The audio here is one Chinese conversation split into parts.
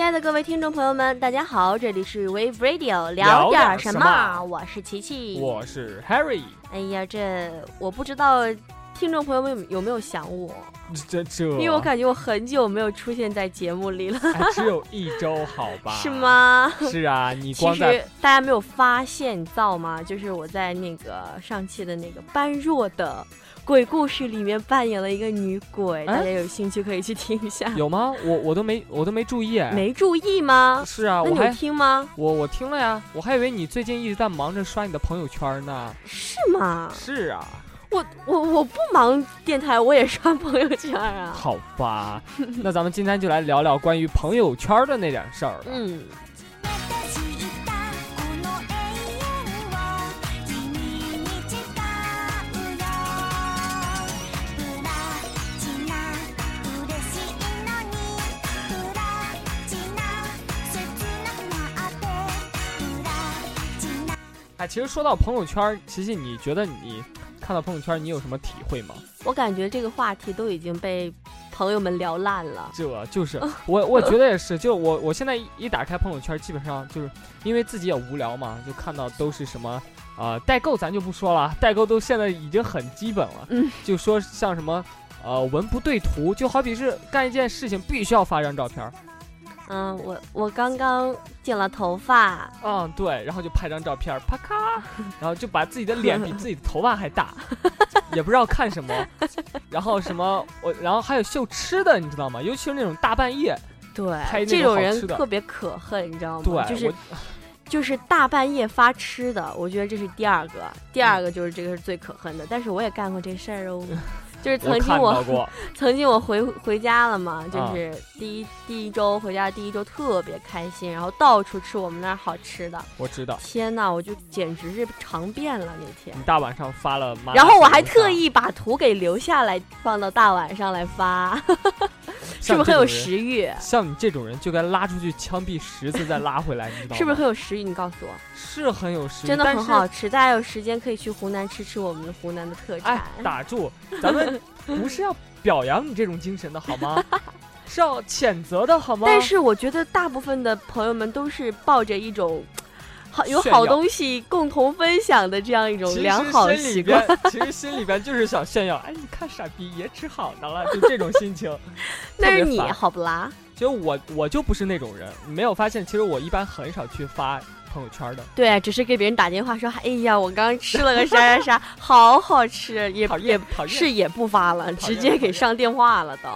亲爱的各位听众朋友们，大家好，这里是 Wave Radio，聊点什么我是琪琪。我是 Harry，哎呀，这我不知道听众朋友们有有没有想我，这这，因为我感觉我很久没有出现在节目里了，还只有一周，好吧？是？吗？是啊，你其光在实大家没有发现，你知道吗？就是我在那个上期的那个般若的鬼故事里面扮演了一个女鬼，哎大家有兴趣可以去听一下。有吗？我我都没我都没注意哎。没注意吗？是啊，那你听吗？我我听了呀，我还以为你最近一直在忙着刷你的朋友圈呢。是吗？是啊，我我我不忙电台，我也刷朋友圈啊。好吧，那咱们今天就来聊聊关于朋友圈的那点事儿。嗯，私したこの永遠を君に誓うよプラチナ嬉しいのにプラチナ切なくなってプラチナ哎，其实说到朋友圈，琪琪，你觉得你 看到朋友圈，你有什么体会吗？我感觉这个话题都已经被朋友们聊烂了。这就是我，我觉得也是。就我，我现在一一打开朋友圈，基本上就是因为自己也无聊嘛，就看到都是什么呃代购，咱就不说了，代购都现在已经很基本了。嗯，就说像什么呃文不对图，就好比是干一件事情必须要发张照片儿，嗯，我我刚刚剪了头发，嗯对，然后就拍张照片，啪咔，然后就把自己的脸比自己的头发还大，也不知道看什么，然后什么我，然后还有秀吃的，你知道吗？尤其是那种大半夜，对这种人特别可恨，你知道吗？对，就是就是大半夜发吃的，我觉得这是第二个，第二个就是这个是最可恨的。但是我也干过这事儿哦，就是曾经我我。曾经我回回家了嘛，就啊是第一、第一周回家第一周特别开心，然后到处吃我们那儿好吃的，我知道，天呐，我就简直是尝遍了那天你。大晚上发了吗然后我还特意把图给留下来，放到大晚上来发，是不是很有食欲？像你这种人就该拉出去枪毙十次再拉回来，你知道吗？是不是很有食欲？你告诉我，是很有食欲？真的很好吃。大家有时间可以去湖南吃吃我们湖南的特产。哎，打住，咱们不是要表扬你这种精神的好吗？是要谴责的好吗？但是我觉得大部分的朋友们都是抱着一种好有好东西共同分享的这样一种良好的习惯。其实心里边就是想炫耀，哎，你看傻逼也吃好的了，就这种心情。那是你好不啦？其实我我就不是那种人，你没有发现？其实我一般很少去发朋友圈的。对，只是给别人打电话说，哎呀，我刚吃了个啥啥啥，好好吃，也讨也厌讨厌是也不发了，直接给上电话了都。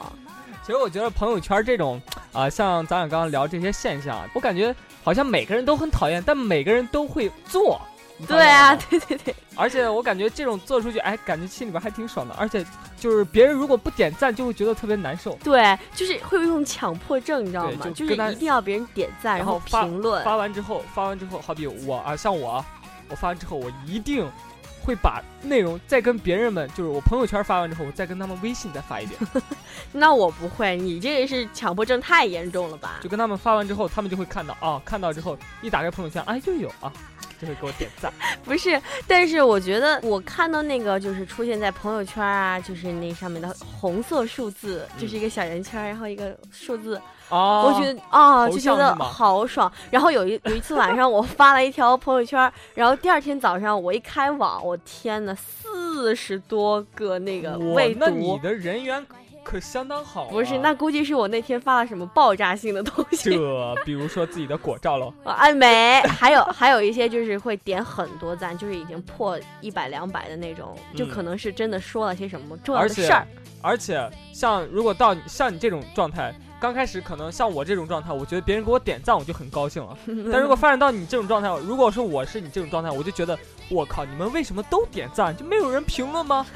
其实我觉得朋友圈这种啊、像咱俩刚刚聊这些现象，我感觉好像每个人都很讨厌，但每个人都会做。对啊，对对对，而且我感觉这种做出去，哎，感觉心里边还挺爽的。而且就是别人如果不点赞，就会觉得特别难受。对，就是会有一种强迫症，你知道吗？就是一定要别人点赞，然后评论。发完之后，发完之后，好比我啊，像我啊，我发完之后，我一定会把内容再跟别人们，就是我朋友圈发完之后，我再跟他们微信再发一遍，那我不会，你这个是强迫症太严重了吧就？跟他们发完之后，他们就会看到啊，看到之后一打开朋友圈，哎，就有啊，就会给我点赞。不是，但是我觉得我看到那个就是出现在朋友圈啊，就是那上面的红色数字，就是一个小圆圈，然后一个数字，哦，我觉得啊，就觉得好爽。然后有一有一次晚上，我发了一条朋友圈，然后第二天早上我一开网，我天呐，四十多个那个未读那你读。的人缘可相当好、啊。不是，那估计是我那天发了什么爆炸性的东西。这比如说自己的果照喽，啊哎，没，还有还有一些就是会点很多赞，就是已经破一百两百的那种，就嗯可能是真的说了些什么重要的事儿。而且像如果到像你这种状态，刚开始可能像我这种状态，我觉得别人给我点赞我就很高兴了。但如果发展到你这种状态，如果说我是你这种状态，我就觉得我靠，你们为什么都点赞，就没有人评论吗？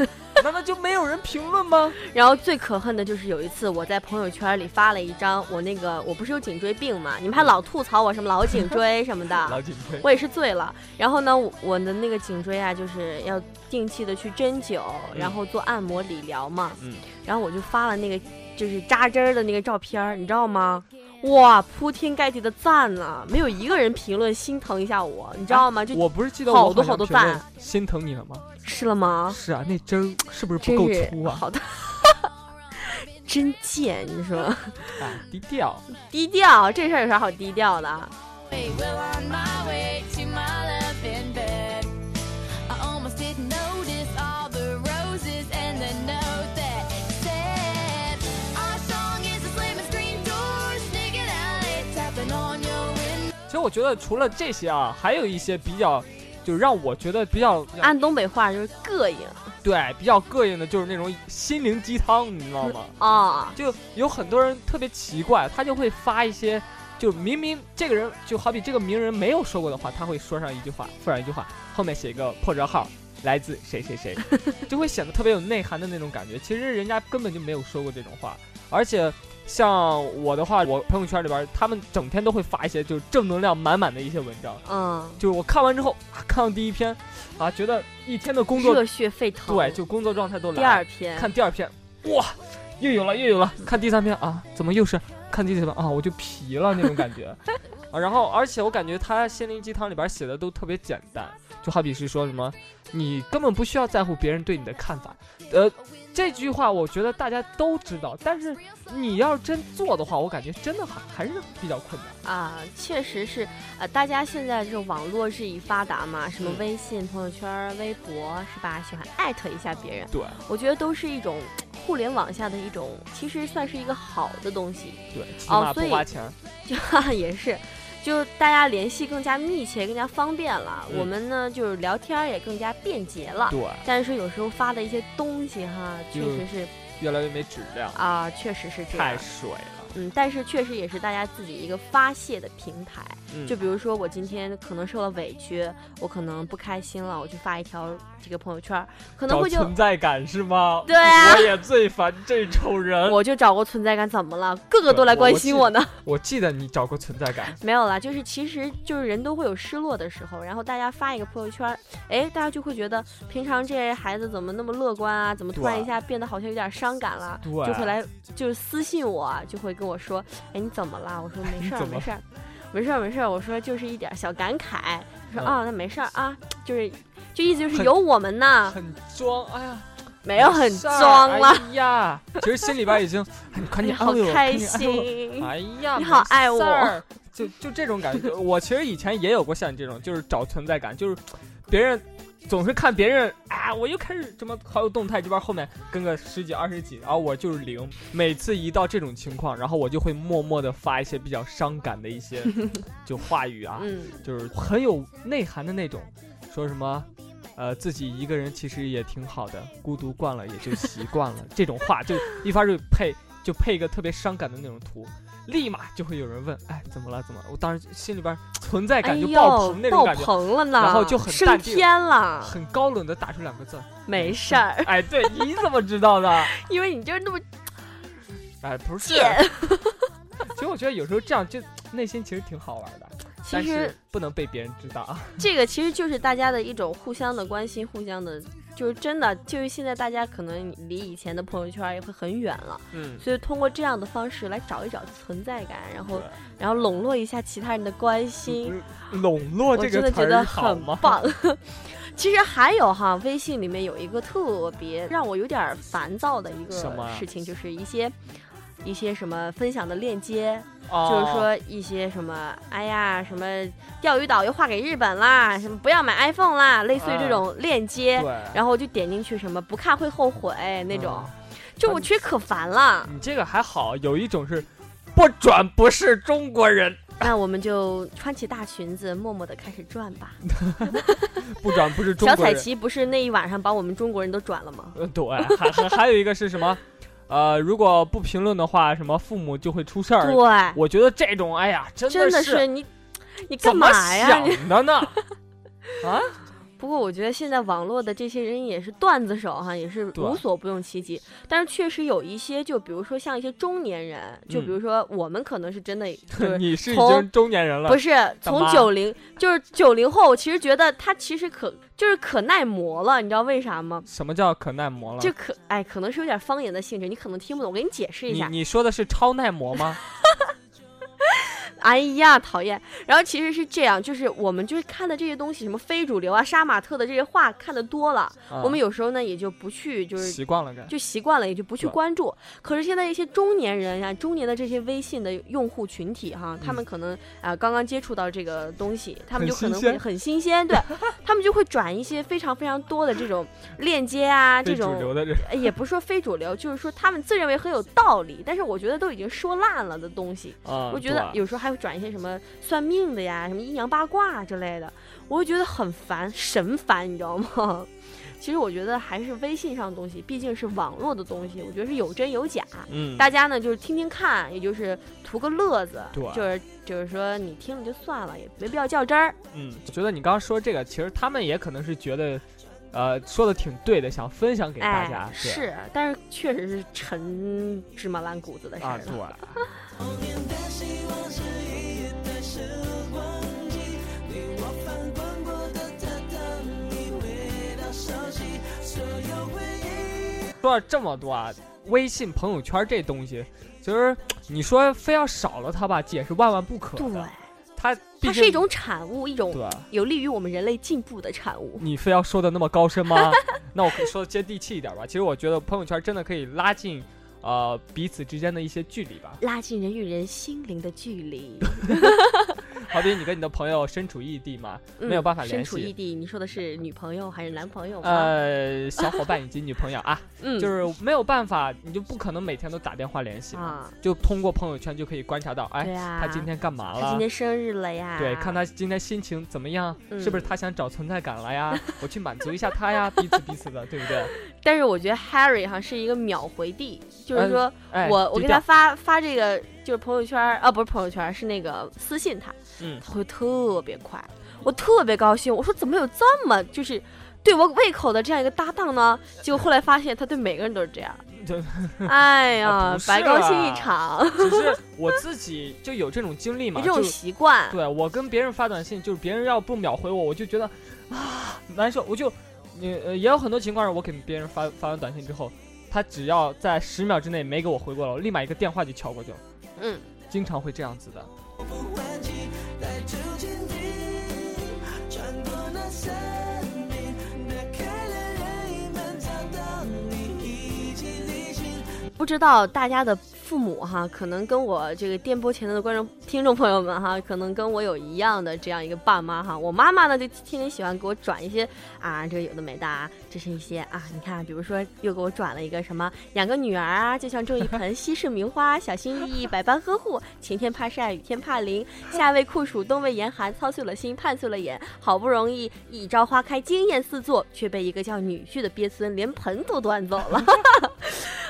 难道就没有人评论吗？然后最可恨的就是有一次我在朋友圈里发了一张我那个我不是有颈椎病嘛，你们还老吐槽我什么老颈椎什么的，老颈椎，我也是醉了。然后呢，我我的那个颈椎啊，就是要定期的去针灸，然后做按摩理疗嘛。嗯，然后我就发了那个就是扎针儿的那个照片儿，你知道吗？哇，铺天盖地的赞啊，没有一个人评论心疼一下我，你知道吗？就我不是记得好多好多赞心疼你了吗？是了吗？是啊，那针儿是不是不够粗啊？好的。真贱，你说哎，低调。低调这事儿有啥好低调的？我觉得除了这些啊，还有一些比较，就让我觉得比较按东北话就是膈应对比较膈应的，就是那种心灵鸡汤，你知道吗？啊。就有很多人特别奇怪，他就会发一些，就明明这个人就好比这个名人没有说过的话，他会说上一句话，附上一句话，后面写一个破折号，来自谁谁谁，就会显得特别有内涵的那种感觉。其实人家根本就没有说过这种话，而且像我的话，我朋友圈里边他们整天都会发一些就是正能量满满的一些文章，嗯，就是我看完之后，啊、看到第一篇，啊，觉得一天的工作热血沸腾。对，就工作状态都来了第二篇，看第二篇，哇，又有了又有了。看第三篇啊，怎么又是看第四篇啊？我就疲了那种感觉 啊。然后，而且我感觉他心灵鸡汤里边写的都特别简单，就好比是说什么，你根本不需要在乎别人对你的看法。呃，这句话我觉得大家都知道，但是你要真做的话，我感觉真的还还是比较困难。啊，确实是，呃，大家现在这种网络日益发达嘛，什么嗯微信、朋友圈、微博是吧？喜欢艾特一下别人，对我觉得都是一种互联网下的一种，其实算是一个好的东西，对，起哦码不所以花钱。就也是。就大家联系更加密切，更加方便了。嗯我们呢，就是聊天也更加便捷了。对，但是有时候发的一些东西哈，确实是越来越没质量，啊，确实是这太样。水了。嗯，但是确实也是大家自己一个发泄的平台。嗯就比如说我今天可能受了委屈，我可能不开心了，我去发一条这个朋友圈，可能会就存在感是吗？对啊我也最烦这种人。我就找过存在感，怎么了？个个都来关心我呢。我记得你找过存在感，没有啦，就是其实就是人都会有失落的时候，然后大家发一个朋友圈，哎，大家就会觉得平常这孩子怎么那么乐观啊？怎么突然一下变得好像有点伤感了？对就会来就是私信我，就会跟我说，哎，你怎么了？我说没 事儿，没事儿，没事儿，没事儿。我说就是一点小感慨。说嗯啊，那没事儿啊，就是就意思就是有我们呢，很装，哎呀，没有很装了。哎呀，其实心里边已经，哎，你快哎呀，点安慰我，好开心。！哎呀，你好爱我就就这种感觉。我其实以前也有过像你这种，就是找存在感，就是别人总是看别人，啊，我又开始什么好友动态这边后面跟个十几二十几，然后我就是零。每次一到这种情况，然后我就会默默的发一些比较伤感的一些 就话语啊，嗯，就是很有内涵的那种，说什么。呃，自己一个人其实也挺好的，孤独惯了也就习惯了。这种话就一发就配就配一个特别伤感的那种图，立马就会有人问，哎，怎么了？怎么了？我当时心里边存在哎感就，爆棚那种感觉，棚了呢，然后就很升淡定天了，很高冷的打出两个字，没事儿，哎，对，你怎么知道的？因为你就是那么哎，不是，贱。其实我觉得有时候这样就内心其实挺好玩的，但其实是不能被别人知道啊。这个其实就是大家的一种互相的关心，互相的，就是真的，就是现在大家可能离以前的朋友圈也会很远了，嗯，所以通过这样的方式来找一找存在感，然后然后笼络一下其他人的关心，笼络我这个真的觉得很？棒。其实还有哈，微信里面有一个特别让我有点烦躁的一个事情，就是一些一些什么分享的链接，哦就是说一些什么，哎呀，什么钓鱼岛又划给日本啦，什么不要买 iPhone 啦，类似于这种链接，对，然后我就点进去，什么不看会后悔那种，嗯就我觉得可烦了。你这个还好，有一种是不转不是中国人，那我们就穿起大裙子，默默的开始转吧。不转不是中小国人。小彩旗不是那一晚上把我们中国人都转了吗？呃，对，还还还有一个是什么？呃，如果不评论的话，什么父母就会出事儿。对，我觉得这种，哎呀，真真的是是你，你干嘛呀？想的呢？啊，不过我觉得现在网络的这些人也是段子手哈，也是无所不用其极。但是确实有一些，就比如说像一些中年人，就比如说我们可能是真的 就是你是已经中年人了，不是从九零，就是九零后，我其实觉得他其实可就是可耐磨了，你知道为啥吗？什么叫可耐磨了？就可哎，可能是有点方言的性质，你可能听不懂，我给你解释一下。你你说的是超耐磨吗？哎呀，讨厌。然后其实是这样，就是我们就是看的这些东西，什么非主流啊、杀马特的这些话看的多了，啊我们有时候呢也就不去，就是习惯了。就习惯了，也就不去关注。可是现在一些中年人呀，中年的这些微信的用户群体哈，他们可能啊、刚刚接触到这个东西，他们就可能会很新鲜，对 他们就会转一些非常非常多的这种链接啊，这种也不是说非主流，就是说他们自认为很有道理，但是我觉得都已经说烂了的东西。啊，我觉得有时候还会转一些什么算命的呀，什么阴阳八卦之类的，我会觉得很烦，神烦，你知道吗？其实我觉得还是微信上的东西，毕竟是网络的东西，我觉得是有真有假。嗯，大家呢就是听听看，也就是图个乐子，对就是就是说你听了就算了，也没必要较真儿。嗯，我觉得你刚刚说这个，其实他们也可能是觉得，呃，说的挺对的，想分享给大家。哎，是，但是确实是陈芝麻烂谷子的事啊，儿对 说了这么多啊，微信朋友圈这东西，其实你说非要少了它吧，也是万万不可对，的。它它是一种产物，一种。有利于我们人类进步的产物。你非要说的那么高深吗？那我可以说的接地气一点吧。其实我觉得朋友圈真的可以拉近，呃，彼此之间的一些距离吧。拉近人与人心灵的距离，好比你跟你的朋友身处异地嘛，没有嗯办法联身处异系。地，你说的是女朋友还是男朋友？呃，小伙伴以及女朋友啊，嗯，就是没有办法，你就不可能每天都打电话联系嘛，啊，就通过朋友圈就可以观察到，哎，啊，他今天干嘛了他今？天生日了呀？对，看他今天心情怎么样，是不是嗯他想找存在感了呀？我去满足一下他呀，彼此彼此的，对不对？但是我觉得 Harry 哈是一个秒回帝，就是嗯说哎，我我给他发发这个就是朋友圈啊，不是朋友圈，是那个私信他，嗯他会特别快，我特别高兴。我说怎么有这么就是对我胃口的这样一个搭档呢？结果后来发现他对每个人都是这样，就 哎呀白高兴一场。只是我自己就有这种经历嘛，你这种习惯，对我跟别人发短信，就是别人要不秒回我，我就觉得啊难受，我就你呃也有很多情况是我给别人发发完短信之后，他只要在十秒之内没给我回过来，我立马一个电话就敲过去了，嗯，经常会这样子的。不知道大家的父母哈，可能跟我这个电波前的观众听众朋友们哈，可能跟我有一样的这样一个爸妈哈。我妈妈呢，就天天喜欢给我转一些啊，这有的没的啊，这是一些啊，你看，比如说又给我转了一个什么，养个女儿啊，就像种一盆稀世名花，小心翼翼，百般呵护，晴天怕晒，雨天怕淋，夏为酷暑，冬为严寒，操碎了心，盼碎了眼，好不容易一朝花开，惊艳四座，却被一个叫女婿的鳖孙连盆都端走了。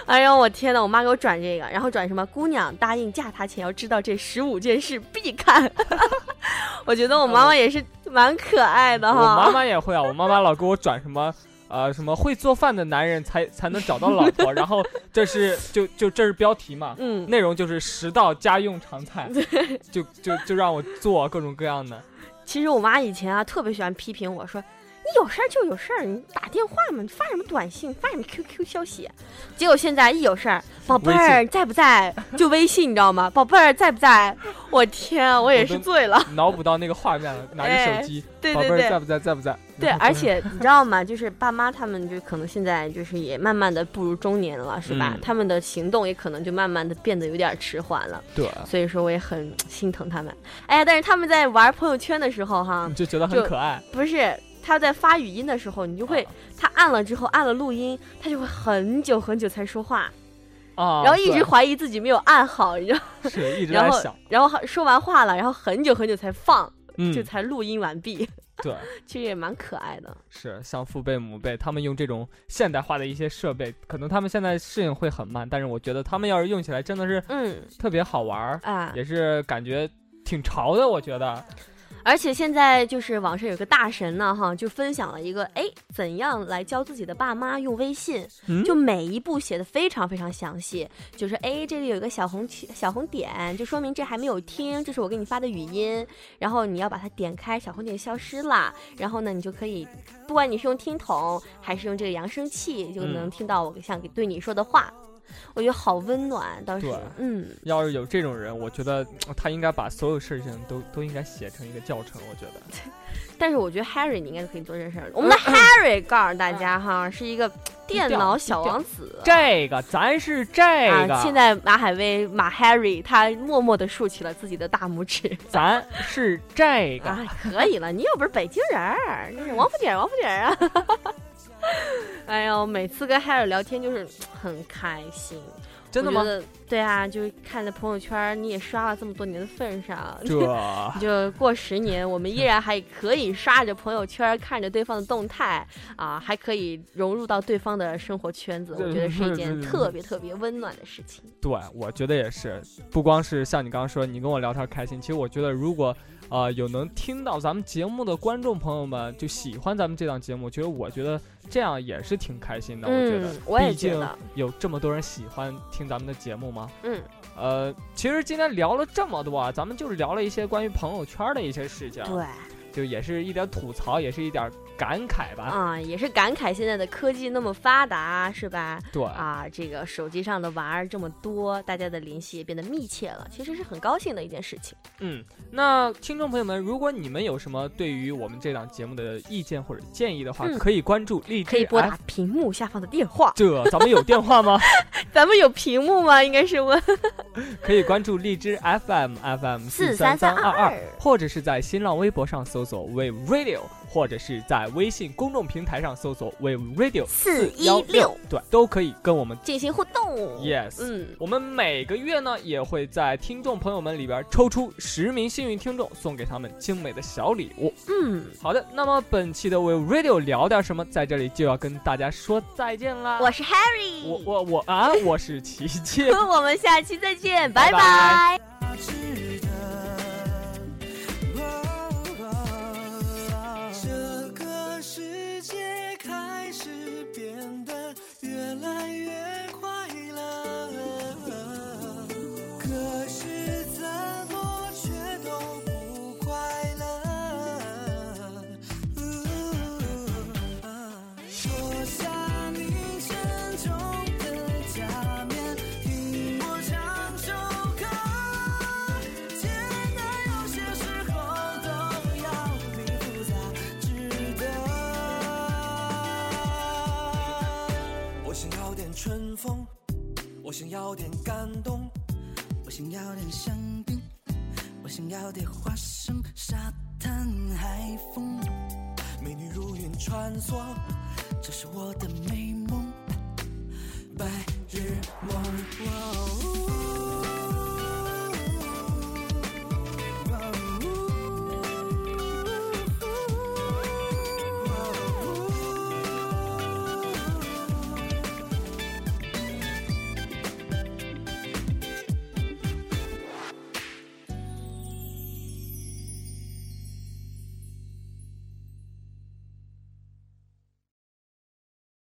哎呦，我天呐！我妈给我转这个，然后转什么？姑娘答应嫁他前要知道这十五件事必看。我觉得我妈妈也是蛮可爱的哈我妈。妈也会啊，我妈妈老给我转什么。呃，什么会做饭的男人才才能找到老婆？然后这是就就这是标题嘛，嗯，内容就是十道家用常菜，就就就让我做各种各样的。其实我妈以前啊特别喜欢批评我说。你有事儿就有事儿，你打电话嘛，你发什么短信，发什么 QQ 消息？结果现在一有事儿，宝贝儿在不在？就微信，你知道吗？宝贝儿在不在？我天啊，我也是醉了。脑补到那个画面了，拿着手机，宝对对对，贝儿在不在？在不在？对，而且 你知道吗？就是爸妈他们就可能现在就是也慢慢的步入中年了，是吧？嗯他们的行动也可能就慢慢的变得有点迟缓了，对，所以说我也很心疼他们。哎呀，但是他们在玩朋友圈的时候哈你，就觉得很可爱。不是他在发语音的时候，你就会啊。他按了之后按了录音，他就会很久很久才说话，啊，然后一直怀疑自己没有按好，你知道，是一直 然后在想，然后说完话了，然后很久很久才放，嗯。就，才录音完毕，对，其实也蛮可爱的。是像父辈母辈，他们用这种现代化的一些设备，可能他们现在适应会很慢，但是我觉得他们要是用起来真的是嗯。特别好玩儿，啊，也是感觉挺潮的，我觉得。而且现在就是网上有个大神呢，哈，就分享了一个，哎，怎样来教自己的爸妈用微信，嗯就每一步写的非常非常详细，就是哎，这里有一个小红旗小红点，就说明这还没有听，这是我给你发的语音，然后你要把它点开，小红点消失了，然后呢，你就可以，不管你是用听筒还是用这个扬声器，就能嗯听到我想给对你说的话。我觉得好温暖，当时，嗯，要是有这种人，我觉得呃他应该把所有事情都都应该写成一个教程。我觉得，但是我觉得 Harry 你应该可以做这事儿。我们的 Harry 告诉大家哈，是一个电脑小王子。这个咱是这个，啊，现在马海威马 Harry 他默默的竖起了自己的大拇指。咱是这个，啊，可以了，你又不是北京人儿，你是王府井王府井儿啊。哎呦，每次跟 Harry 聊天就是很开心。真的吗对啊，就是看在朋友圈你也刷了这么多年的份上，这 就过十年，我们依然还可以刷着朋友圈，看着对方的动态啊，还可以融入到对方的生活圈子，我觉得 是一件特别特别温暖的事情。对，我觉得也是，不光是像你刚刚说，你跟我聊天开心，其实我觉得如果。呃，有能听到咱们节目的观众朋友们就喜欢咱们这档节目，其实我觉得这样也是挺开心的。我觉得，嗯我也毕竟觉得有这么多人喜欢听咱们的节目吗。嗯，呃，其实今天聊了这么多啊，咱们就是聊了一些关于朋友圈的一些事情，对就也是一点吐槽，也是一点感慨吧。啊，也是感慨现在的科技那么发达，是吧？对，啊，这个手机上的玩儿这么多，大家的联系也变得密切了，其实是很高兴的一件事情。嗯，那听众朋友们，如果你们有什么对于我们这档节目的意见或者建议的话，嗯可以关注荔枝可以拨打屏幕下方的电话。这咱们有电话吗？咱们有屏幕吗？应该是问 可以关注荔枝 FM FM 四三三二二，或者是在新浪微博上搜索 Wave Radio，或者是在微信公众平台上搜索 Wave Radio 四一幺六对，都可以跟我们。进行互动。Yes，嗯，我们每个月呢也会在听众朋友们里边抽出十名幸运听众，送给他们精美的小礼物。嗯，好的，那么本期的 Wave Radio 聊点什么，在这里就要跟大家说再见啦。我是 Harry，我我我啊，我是琪琪。我们下期再见，拜拜拜拜有点感动，我想要点香槟，我想要点花生、沙滩、海风，美女如云穿梭，这是我的美。